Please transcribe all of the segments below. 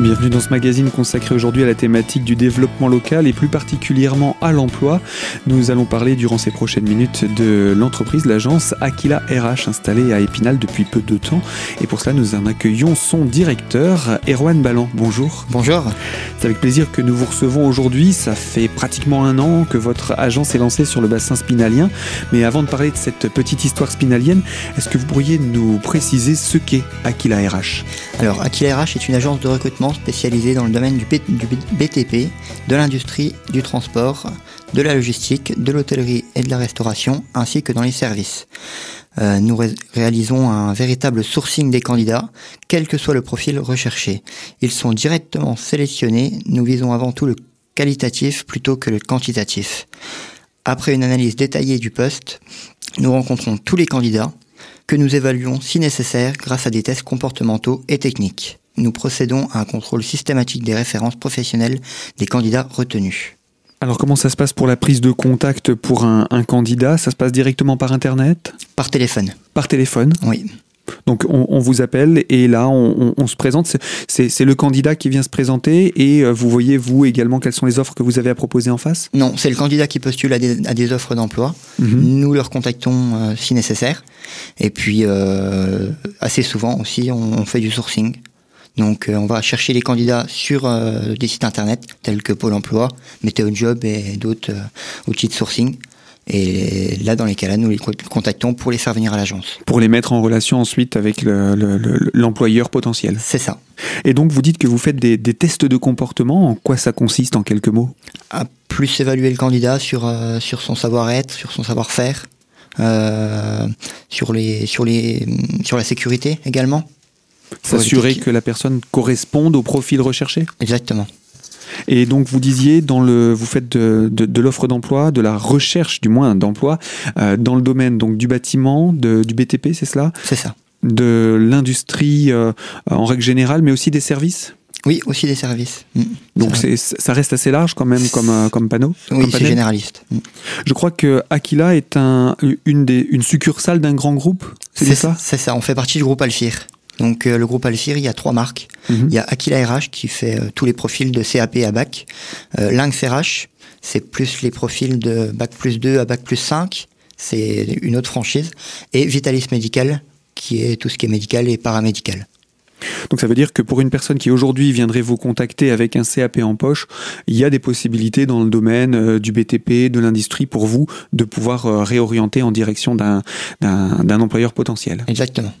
Bienvenue dans ce magazine consacré aujourd'hui à la thématique du développement local et plus particulièrement à l'emploi. Nous allons parler durant ces prochaines minutes de l'entreprise, l'agence Aquila RH installée à Épinal depuis peu de temps. Et pour cela, nous en accueillons son directeur, Erwan Ballan. Bonjour. Bonjour. C'est avec plaisir que nous vous recevons aujourd'hui. Ça fait pratiquement un an que votre agence est lancée sur le bassin spinalien. Mais avant de parler de cette petite histoire spinalienne, est-ce que vous pourriez nous préciser ce qu'est Aquila RH Alors, Aquila RH est une agence de recrutement spécialisé dans le domaine du, BTP, de l'industrie, du transport, de la logistique, de l'hôtellerie et de la restauration, ainsi que dans les services. Euh, nous réalisons un véritable sourcing des candidats, quel que soit le profil recherché. Ils sont directement sélectionnés, nous visons avant tout le qualitatif plutôt que le quantitatif. Après une analyse détaillée du poste, nous rencontrons tous les candidats, que nous évaluons si nécessaire grâce à des tests comportementaux et techniques nous procédons à un contrôle systématique des références professionnelles des candidats retenus. Alors comment ça se passe pour la prise de contact pour un, candidat? Ça se passe directement par Internet? Par téléphone. Par téléphone? Oui. Donc on, vous appelle et là on, se présente. C'est le candidat qui vient se présenter et euh, vous voyez vous également quelles sont les offres que vous avez à proposer en face? Non, c'est le candidat qui postule à des, offres d'emploi. Mhm. Nous leur contactons euh, si nécessaire. Et puis euh, assez souvent aussi on fait du sourcing. Donc euh, on va chercher les candidats sur euh, des sites internet tels que Pôle Emploi, Météo Job et d'autres euh, outils de sourcing. Et là, dans les cas-là, nous les contactons pour les faire venir à l'agence. Pour les mettre en relation ensuite avec l'employeur potentiel. C'est ça. Et donc, vous dites que vous faites des, tests de comportement. En quoi ça consiste en quelques mots? À plus évaluer le candidat sur, sur son savoir-être, sur son savoir-faire, sur, les, sur, les, sur la sécurité également. S'assurer que la personne corresponde au profil recherché Exactement. Et donc vous disiez, dans le, vous faites de, de, l'offre d'emploi, de la recherche du moins d'emploi, euh, dans le domaine donc du bâtiment, de, du BTP, c'est cela? C'est ça. De l'industrie euh, en règle générale, mais aussi des services? Oui, aussi des services. Mm. Donc c'est, ça reste assez large quand même comme, euh, comme panneau Oui, c'est généraliste. Mm. Je crois que Aquila est un, une, des, une succursale d'un grand groupe, c'est, ça C'est ça, on fait partie du groupe Alfir. Donc euh, le groupe Alfir, il y a trois marques. Mhm. Il y a Aquila RH qui fait euh, tous les profils de CAP à bac. Euh, Lynx RH, c'est plus les profils de bac plus 2 à bac plus 5. C'est une autre franchise. Et Vitalis Medical, qui est tout ce qui est médical et paramédical. Donc ça veut dire que pour une personne qui aujourd'hui viendrait vous contacter avec un CAP en poche, il y a des possibilités dans le domaine du BTP, de l'industrie pour vous de pouvoir réorienter en direction d'un employeur potentiel. Exactement.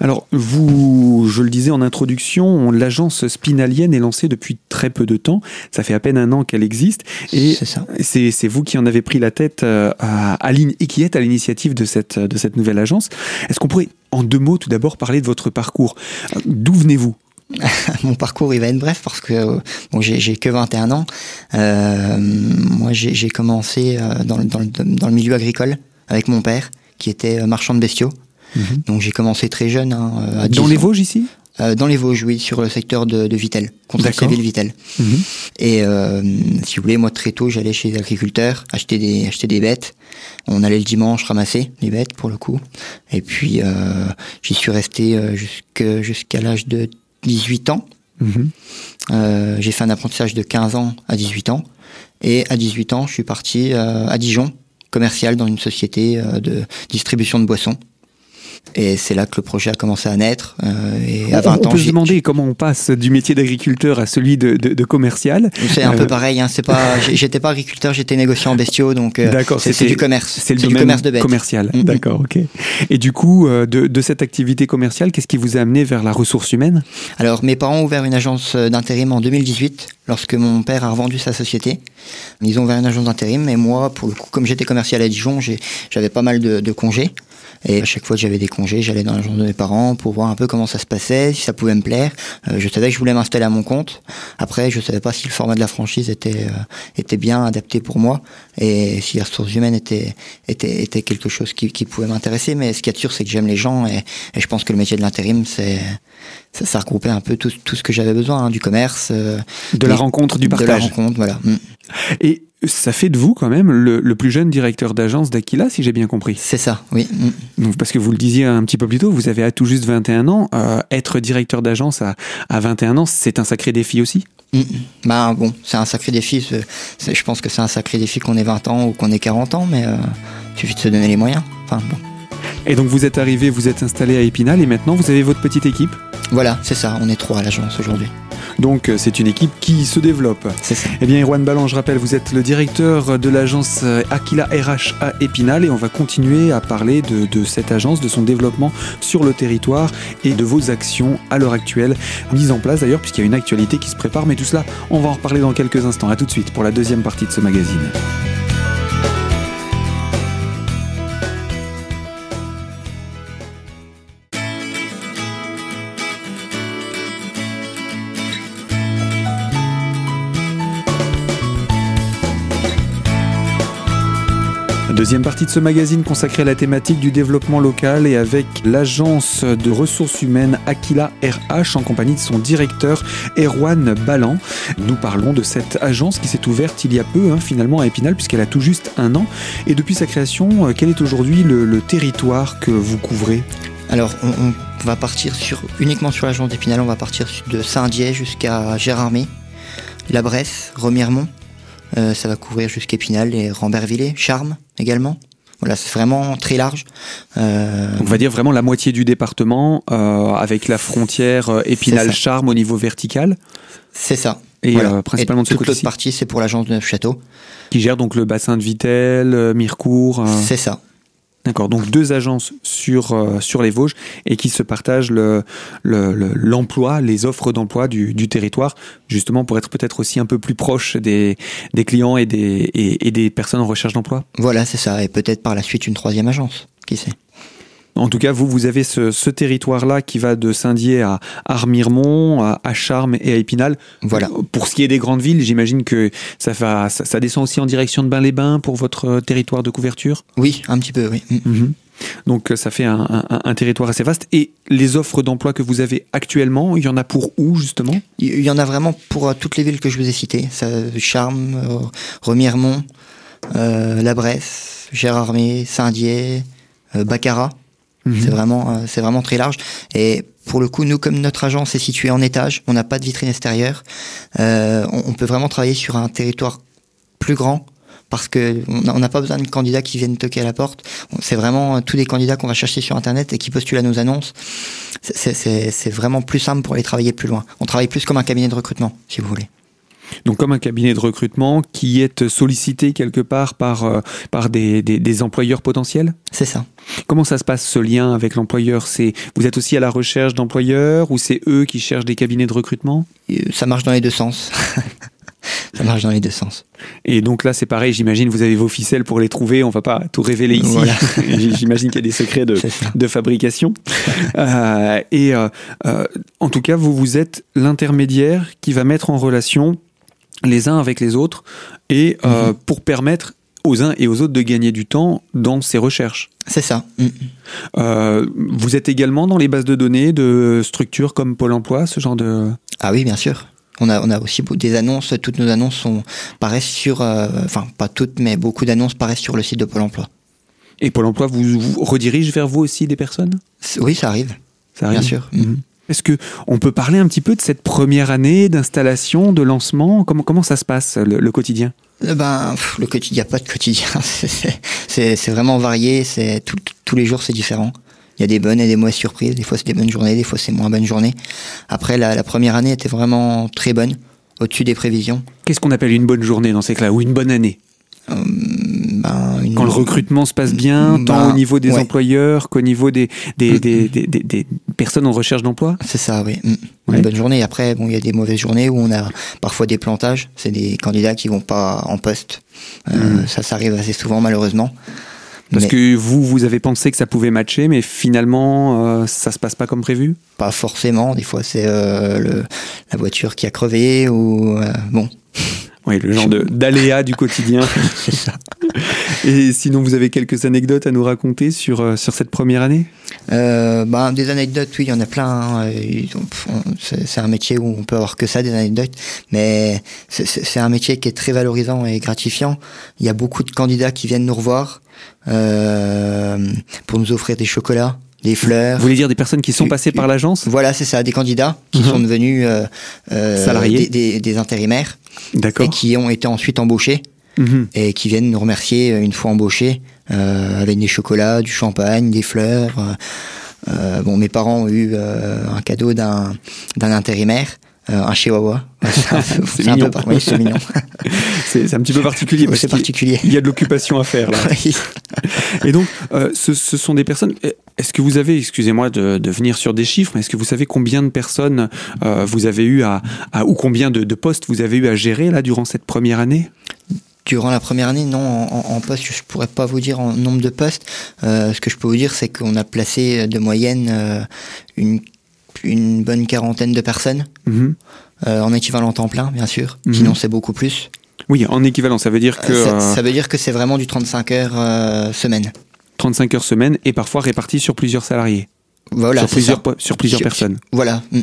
Alors, vous, je le disais en introduction, l'agence spinalienne est lancée depuis très peu de temps. Ça fait à peine un an qu'elle existe. Et c'est vous qui en avez pris la tête euh, à, et qui êtes à l'initiative de cette, de cette nouvelle agence. Est-ce qu'on pourrait, en deux mots, tout d'abord parler de votre parcours? D'où venez-vous? Mon parcours il va être bref parce que bon, j'ai que 21 ans. Euh, moi j'ai commencé euh, dans, dans, dans, le milieu agricole avec mon père qui était marchand de bestiaux Mhm. Donc j'ai commencé très jeune. Hein, à Dans les Vosges ici? Euh, dans les Vosges, oui, sur le secteur de, de Vitel, contre ville Vitel. Mhm. Et euh, si vous voulez, moi très tôt, j'allais chez les agriculteurs, acheter des, acheter des bêtes. On allait le dimanche ramasser les bêtes pour le coup. Et puis euh, j'y suis resté jusqu'à jusqu'à l'âge de 18 ans. Mhm. J'ai fait un apprentissage de 15 ans à 18 ans. Et à 18 ans, je suis parti à Dijon, commercial dans une société de distribution de boissons. Et c'est là que le projet a commencé à naître. Euh, et à 20 on, on peut se demander comment on passe du métier d'agriculteur à celui de, de, de commercial. C'est un peu euh, pareil. Hein, c'est pas, j'étais pas agriculteur, j'étais négociant en bestiaux, donc euh, c'est du commerce. C'est le domaine commerce de bêtes. commercial. Mm-hmm. D'accord, ok. Et du coup, euh, de, de cette activité commerciale, qu'est-ce qui vous a amené vers la ressource humaine? Alors, mes parents ont ouvert une agence d'intérim en 2018, lorsque mon père a revendu sa société. Ils ont ouvert une agence d'intérim, et moi, pour le coup, comme j'étais commercial à Dijon, j'avais pas mal de, de congés. Et à chaque fois que j'avais des congés, j'allais dans l'agence de mes parents pour voir un peu comment ça se passait, si ça pouvait me plaire. Euh, je savais que je voulais m'installer à mon compte. Après, je savais pas si le format de la franchise était euh, était bien adapté pour moi et si les ressources humaines étaient était était quelque chose qui, qui pouvait m'intéresser. Mais ce qui est sûr, c'est que j'aime les gens et, et, je pense que le métier de l'intérim, c'est ça, ça, regroupait un peu tout, tout ce que j'avais besoin, hein, du commerce, euh, de la rencontre, du partage. De la rencontre, voilà. Mm. Et ça fait de vous quand même le, plus jeune directeur d'agence d'Aquila, si j'ai bien compris. C'est ça, oui. Mm. Donc, parce que vous le disiez un petit peu plus tôt, vous avez à tout juste 21 ans. Euh, être directeur d'agence à, à 21 ans, c'est un sacré défi aussi mm. Bah bon, c'est un sacré défi. Je pense que c'est un sacré défi qu'on ait 20 ans ou qu'on ait 40 ans, mais euh, il suffit de se donner les moyens. Enfin, bon. Et donc vous êtes arrivé, vous êtes installé à Épinal et maintenant vous avez votre petite équipe Voilà, c'est ça, on est trois à l'agence aujourd'hui. Donc euh, c'est une équipe qui se développe. C'est ça. Eh bien, Erwan Ballan, je rappelle, vous êtes le directeur de l'agence euh, Aquila RH à Épinal et on va continuer à parler de, de, cette agence, de son développement sur le territoire et de vos actions à l'heure actuelle, mises en place d'ailleurs, puisqu'il y a une actualité qui se prépare. Mais tout cela, on va en reparler dans quelques instants. A tout de suite pour la deuxième partie de ce magazine. Deuxième partie de ce magazine consacrée à la thématique du développement local et avec l'agence de ressources humaines Aquila RH en compagnie de son directeur Erwan Ballan. Nous parlons de cette agence qui s'est ouverte il y a peu hein, finalement à Épinal puisqu'elle a tout juste un an. Et depuis sa création, euh, quel est aujourd'hui le, territoire que vous couvrez? Alors, on, va partir uniquement sur l'agence d'Épinal, on va partir de Saint-Dié jusqu'à Gérardmer, La Bresse, Remiremont, euh, ça va couvrir jusqu'à Épinal et Rambervillers, Charmes également. Voilà, c'est vraiment très large. Euh... On va dire vraiment la moitié du département euh, avec la frontière Épinal-Charmes au niveau vertical. C'est ça. Et principalement de ce toute l'autre partie, c'est pour l'agence de Neufchâteau. Qui gère donc le bassin de Vitel, Mirecourt. C'est ça. D'accord, donc deux agences sur, euh, sur les Vosges et qui se partagent l'emploi, le, le, les offres d'emploi du, territoire, justement pour être peut-être aussi un peu plus proche des, clients et des, et des personnes en recherche d'emploi. Voilà, c'est ça, et peut-être par la suite une troisième agence, qui sait? En tout cas, vous, vous avez ce, territoire-là qui va de Saint-Dié à Armiremont, à, Charmes et à Épinal. Voilà. Pour ce qui est des grandes villes, j'imagine que ça, ça, descend aussi en direction de Bain-les-Bains pour votre territoire de couverture? Oui, un petit peu, oui. Mm. Mhm. Donc ça fait un, territoire assez vaste. Et les offres d'emploi que vous avez actuellement, il y en a pour où justement? Il y en a vraiment pour euh, toutes les villes que je vous ai citées. Charmes, euh, Remiremont, euh, La Bresse, Gérardmer, Saint-Dié, Baccarat. Mhm. C'est vraiment, euh, c'est vraiment très large. Et pour le coup, nous, comme notre agence est située en étage, on n'a pas de vitrine extérieure. Euh, on, peut vraiment travailler sur un territoire plus grand parce que on n'a pas besoin de candidats qui viennent toquer à la porte. C'est vraiment tous les candidats qu'on va chercher sur Internet et qui postulent à nos annonces. C'est vraiment plus simple pour aller travailler plus loin. On travaille plus comme un cabinet de recrutement, si vous voulez. Donc comme un cabinet de recrutement qui est sollicité quelque part par, euh, par des, des, employeurs potentiels? C'est ça. Comment ça se passe ce lien avec l'employeur? C'est Vous êtes aussi à la recherche d'employeurs ou c'est eux qui cherchent des cabinets de recrutement? Euh, Ça marche dans les deux sens. ça marche dans les deux sens. Et donc là, c'est pareil, j'imagine, vous avez vos ficelles pour les trouver, on va pas tout révéler ici. j'imagine qu'il y a des secrets de, de fabrication. Euh, et en tout cas, vous, vous êtes l'intermédiaire qui va mettre en relation les uns avec les autres et euh, mhm. pour permettre aux uns et aux autres de gagner du temps dans ces recherches. C'est ça. Mm. Euh, vous êtes également dans les bases de données de structures comme Pôle Emploi, ce genre de... Ah oui, bien sûr. On a, on a aussi des annonces, toutes nos annonces sont, paraissent sur, euh, enfin pas toutes, mais beaucoup d'annonces paraissent sur le site de Pôle Emploi. Et Pôle Emploi vous, redirige vers vous aussi des personnes? Oui, ça arrive. Ça arrive. Bien sûr. Mhm. Est-ce que on peut parler un petit peu de cette première année d'installation, de lancement? Comment comment ça se passe le, quotidien? Eh ben, le quotidien, pas de quotidien. c'est vraiment varié. C'est tous les jours, c'est différent. Il y a des bonnes et des mauvaises surprises. Des fois, c'est des bonnes journées, des fois, c'est moins bonnes journées. Après, la, première année était vraiment très bonne, au-dessus des prévisions. Qu'est-ce qu'on appelle une bonne journée dans ces cas-là ou une bonne année? Hum, le recrutement se passe bien, tant au niveau des employeurs qu'au niveau des, des, des, des, personnes en recherche d'emploi C'est ça, oui. Hum. Une bonne journée. Après, bon, il y a des mauvaises journées où on a parfois des plantages. C'est des candidats qui vont pas en poste. Euh, hum. Ça, ça arrive assez souvent, malheureusement. Parce que vous, vous avez pensé que ça pouvait matcher, mais finalement, euh, ça se passe pas comme prévu? Pas forcément. Des fois, c'est euh, la voiture qui a crevé ou bon. Oui, le genre d'aléa du quotidien. c'est ça. Et sinon, vous avez quelques anecdotes à nous raconter sur, euh, sur cette première année? Euh, bah, Des anecdotes, oui, il y en a plein. Hein. C'est un métier où on peut avoir que ça, des anecdotes. Mais c'est un métier qui est très valorisant et gratifiant. Il y a beaucoup de candidats qui viennent nous revoir euh, pour nous offrir des chocolats des fleurs. Vous voulez dire des personnes qui sont passées par l'agence Voilà, c'est ça, des candidats qui mhm. sont devenus euh, euh, salariés, des, des, intérimaires, et qui ont été ensuite embauchés mhm. et qui viennent nous remercier une fois embauchés euh, avec des chocolats, du champagne, des fleurs. bon, mes parents ont eu un cadeau d'un d'un intérimaire. un chihuahua. c'est mignon. c'est mignon. c'est un petit peu particulier. c'est particulier. Il y a de l'occupation à faire là. Et donc, ce, ce, sont des personnes. Est-ce que vous avez, excusez-moi de, venir sur des chiffres, mais est-ce que vous savez combien de personnes euh, vous avez eu à, ou combien de, postes vous avez eu à gérer là durant cette première année? Durant la première année, non, en, poste, je pourrais pas vous dire en nombre de postes. Euh, ce que je peux vous dire, c'est qu'on a placé de moyenne euh, une, une, bonne quarantaine de personnes, mhm. en équivalent temps plein, bien sûr. Mhm. Sinon, c'est beaucoup plus. Oui, en équivalent, ça veut dire que... ça veut dire que c'est vraiment du 35 heures semaine. 35 heures semaine et parfois répartis sur plusieurs salariés. Voilà, sur plusieurs, sur plusieurs personnes. Voilà. Mm.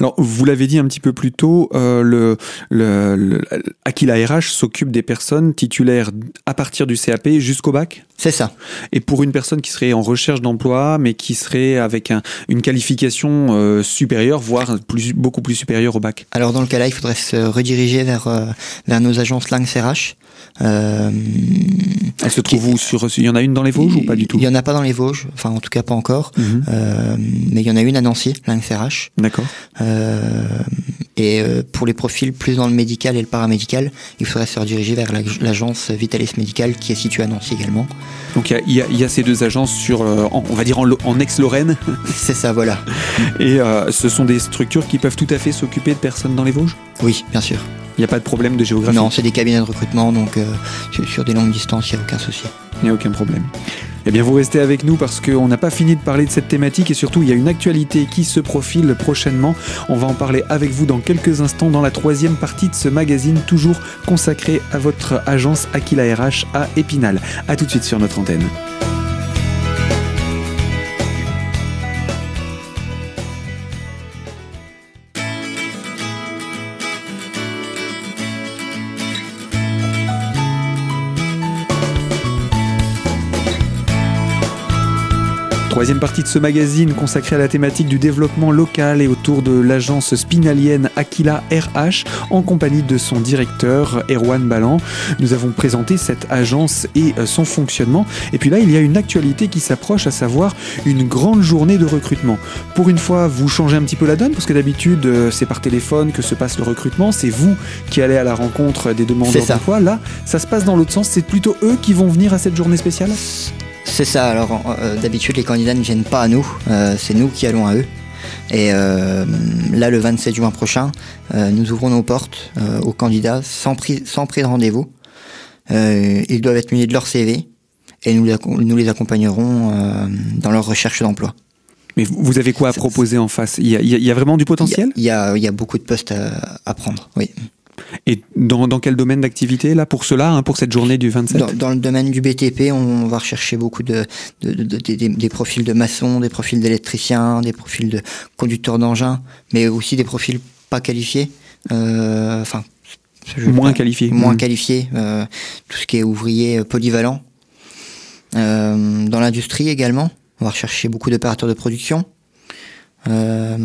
Alors, vous l'avez dit un petit peu plus tôt, euh, le, le, Aquila RH s'occupe des personnes titulaires à partir du CAP jusqu'au bac? C'est ça. Et pour une personne qui serait en recherche d'emploi, mais qui serait avec un, une qualification euh, supérieure, voire plus, beaucoup plus supérieure au bac? Alors, dans le cas-là, il faudrait se rediriger vers, euh, vers nos agences Langs RH euh, Elle se trouve où sur, Il y en a une dans les Vosges ou pas du tout Il y en a pas dans les Vosges, enfin en tout cas pas encore. Mhm. Euh, mais il y en a une à Nancy, l'INCRH. D'accord. Euh, et euh, pour les profils plus dans le médical et le paramédical, il faudrait se rediriger vers l'agence Vitalis Médical qui est située à Nancy également. Donc il y, y, a ces deux agences sur, on va dire en, en ex-Lorraine. C'est ça, voilà. Et ce sont des structures qui peuvent tout à fait s'occuper de personnes dans les Vosges? Oui, bien sûr. Il n'y a pas de problème de géographie Non, c'est des cabinets de recrutement, donc euh, sur des longues distances, il n'y a aucun souci. Il n'y a aucun problème. Eh bien, vous restez avec nous parce qu'on n'a pas fini de parler de cette thématique et surtout, il y a une actualité qui se profile prochainement. On va en parler avec vous dans quelques instants dans la troisième partie de ce magazine, toujours consacré à votre agence Aquila RH à Épinal. A tout de suite sur notre antenne. Troisième partie de ce magazine consacré à la thématique du développement local et autour de l'agence spinalienne Aquila RH en compagnie de son directeur Erwan Ballan. Nous avons présenté cette agence et euh, son fonctionnement. Et puis là, il y a une actualité qui s'approche, à savoir une grande journée de recrutement. Pour une fois, vous changez un petit peu la donne parce que d'habitude, euh, c'est par téléphone que se passe le recrutement. C'est vous qui allez à la rencontre des demandeurs d'emploi. Là, ça se passe dans l'autre sens. C'est plutôt eux qui vont venir à cette journée spéciale? C'est ça, alors euh, d'habitude les candidats ne viennent pas à nous, euh, c'est nous qui allons à eux. Et euh, là, le 27 juin prochain, nous ouvrons nos portes aux candidats sans, prise, sans prise de rendez-vous. ils doivent être munis de leur CV et nous, nous les accompagnerons dans leur recherche d'emploi. Mais vous avez quoi à proposer en face? Il y, a, vraiment du potentiel? Il y, a, il y a, beaucoup de postes à, à prendre, oui. Et dans, dans quel domaine d'activité, là, pour cela, hein, pour cette journée du 27 dans, le domaine du BTP, on va rechercher beaucoup de, de, de, des profils de maçons, des profils d'électriciens, des profils de conducteurs d'engins, mais aussi des profils pas qualifiés. Euh, enfin, moins qualifiés. Moins mmh. qualifiés. Euh, tout ce qui est ouvrier polyvalent. Euh, dans l'industrie également, on va rechercher beaucoup d'opérateurs de production. Euh,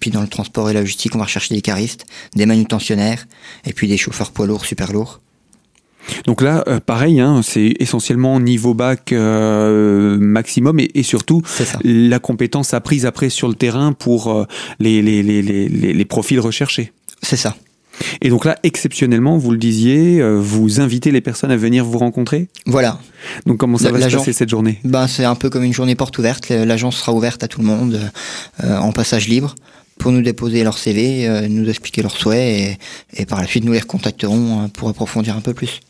puis dans le transport et la logistique, on va rechercher des caristes, des manutentionnaires, et puis des chauffeurs poids lourds, super lourds. Donc là, euh, pareil, hein, c'est essentiellement niveau bac euh, maximum et, surtout la compétence apprise après sur le terrain pour les, les, les, les profils recherchés. C'est ça. Et donc là, exceptionnellement, vous le disiez, euh, vous invitez les personnes à venir vous rencontrer? Voilà. Donc comment ça va se passer cette journée? Ben, C'est un peu comme une journée porte ouverte. L'agence sera ouverte à tout le monde euh, en passage libre pour nous déposer leur CV, euh, nous expliquer leurs souhaits et, par la suite nous les recontacterons pour approfondir un peu plus.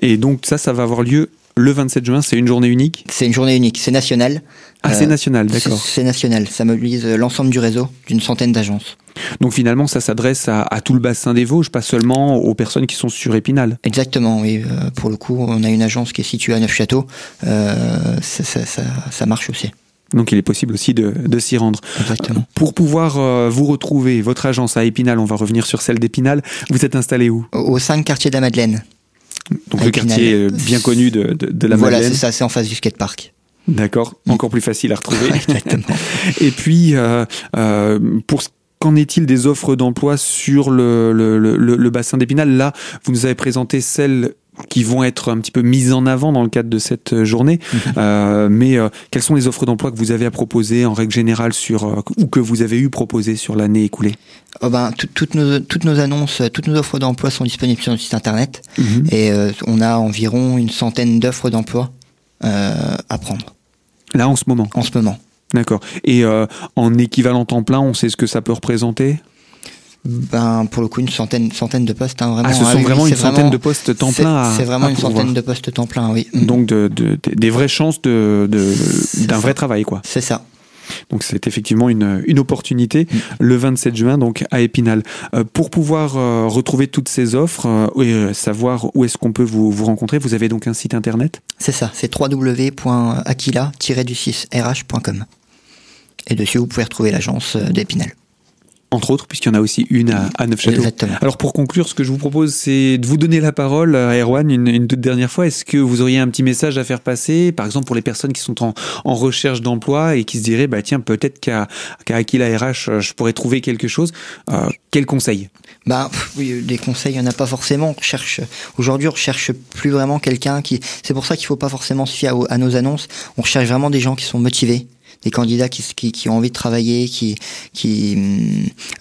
Et donc ça, ça va avoir lieu le 27 juin, c'est une journée unique C'est une journée unique, c'est national. Ah, c'est national, d'accord. C'est national, ça mobilise l'ensemble du réseau d'une centaine d'agences. Donc finalement, ça s'adresse à, tout le bassin des Vosges, pas seulement aux personnes qui sont sur Épinal. Exactement, oui. pour le coup, on a une agence qui est située à Neufchâteau. ça marche aussi. Donc il est possible aussi de, s'y rendre. Exactement. Pour pouvoir euh, vous retrouver, votre agence à Épinal, on va revenir sur celle d'Épinal, vous êtes installé où? Au 5 quartier de la Madeleine. Donc le quartier euh, bien connu de, la Madeleine. Voilà, c'est ça, c'est en face du skatepark. D'accord, mm. encore plus facile à retrouver. Exactement. Et puis, euh, pour Qu'en est-il des offres d'emploi sur le, le bassin d'Épinal? Là, vous nous avez présenté celle qui vont être un petit peu mises en avant dans le cadre de cette euh, journée. Mhm. Euh, mais euh, quelles sont les offres d'emploi que vous avez à proposer en règle générale sur ou que vous avez eu proposé sur l'année écoulée? Oh ben, toutes, nos, toutes nos annonces, toutes nos offres d'emploi sont disponibles sur notre site internet mhm. et on a environ une centaine d'offres d'emploi à prendre. Là en ce moment? En ce moment. D'accord. Et en équivalent temps plein, on sait ce que ça peut représenter? Ben, pour le coup, une centaine, centaine de postes. Hein, vraiment. Ah, ce sont vraiment une centaine de postes temps plein. C'est vraiment une centaine de postes temps plein, oui. Donc de, de, des vraies chances de, d'un vrai travail, quoi. C'est ça. Donc c'est effectivement une, une opportunité mm. le 27 juin donc à Épinal. Euh, pour pouvoir euh, retrouver toutes ces offres euh, et savoir où est-ce qu'on peut vous, vous rencontrer, vous avez donc un site internet? C'est ça, c'est www.aquila-du6rh.com. Et dessus vous pouvez retrouver l'agence d'Épinal entre autres, puisqu'il y en a aussi une à, à Neufchâteau. Exactement. Alors pour conclure, ce que je vous propose, c'est de vous donner la parole à Erwan une, toute dernière fois. Est-ce que vous auriez un petit message à faire passer, par exemple pour les personnes qui sont en, recherche d'emploi et qui se diraient, bah tiens, peut-être qu'à qu Aquila RH, je pourrais trouver quelque chose. Euh, quel conseil? Bah oui, des conseils, il n'y en a pas forcément. On cherche aujourd'hui, on recherche plus vraiment quelqu'un qui. C'est pour ça qu'il ne faut pas forcément se fier à, à nos annonces. On recherche vraiment des gens qui sont motivés des candidats qui, qui, qui, ont envie de travailler, qui, qui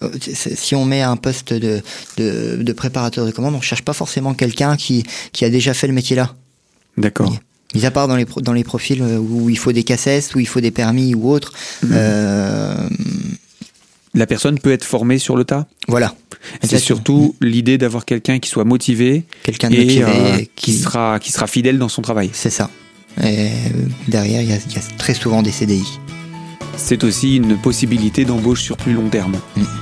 euh, si on met un poste de, de, de préparateur de commande, on cherche pas forcément quelqu'un qui, qui a déjà fait le métier là. D'accord. Mis à part dans les, dans les profils euh, où il faut des cassettes, où il faut des permis ou autre. Mhm. Euh... La personne peut être formée sur le tas? Voilà. C'est surtout l'idée d'avoir quelqu'un qui soit motivé, quelqu'un de motivé, euh, qui, sera, qui sera fidèle dans son travail. C'est ça. Et derrière, il y, y, a très souvent des CDI c'est aussi une possibilité d'embauche sur plus long terme. Mm.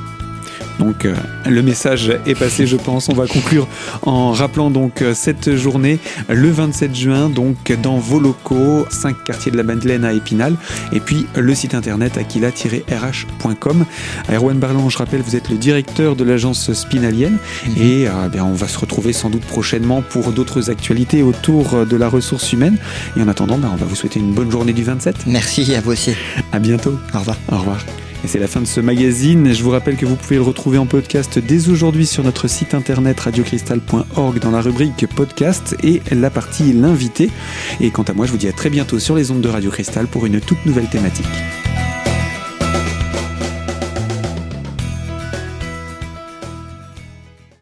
Donc euh, le message est passé, je pense. On va conclure en rappelant donc euh, cette journée le 27 juin, donc dans vos locaux, 5 quartiers de la Madeleine à Épinal, et puis le site internet aquila-rh.com. Erwan Barlan, je rappelle, vous êtes le directeur de l'agence spinalienne, mhm. et euh, bien, on va se retrouver sans doute prochainement pour d'autres actualités autour de la ressource humaine. Et en attendant, ben, on va vous souhaiter une bonne journée du 27. Merci à vous aussi. À bientôt. Au revoir. Au revoir. Et c'est la fin de ce magazine. Je vous rappelle que vous pouvez le retrouver en podcast dès aujourd'hui sur notre site internet radiocristal.org dans la rubrique podcast et la partie l'invité. Et quant à moi, je vous dis à très bientôt sur les ondes de Radio Cristal pour une toute nouvelle thématique.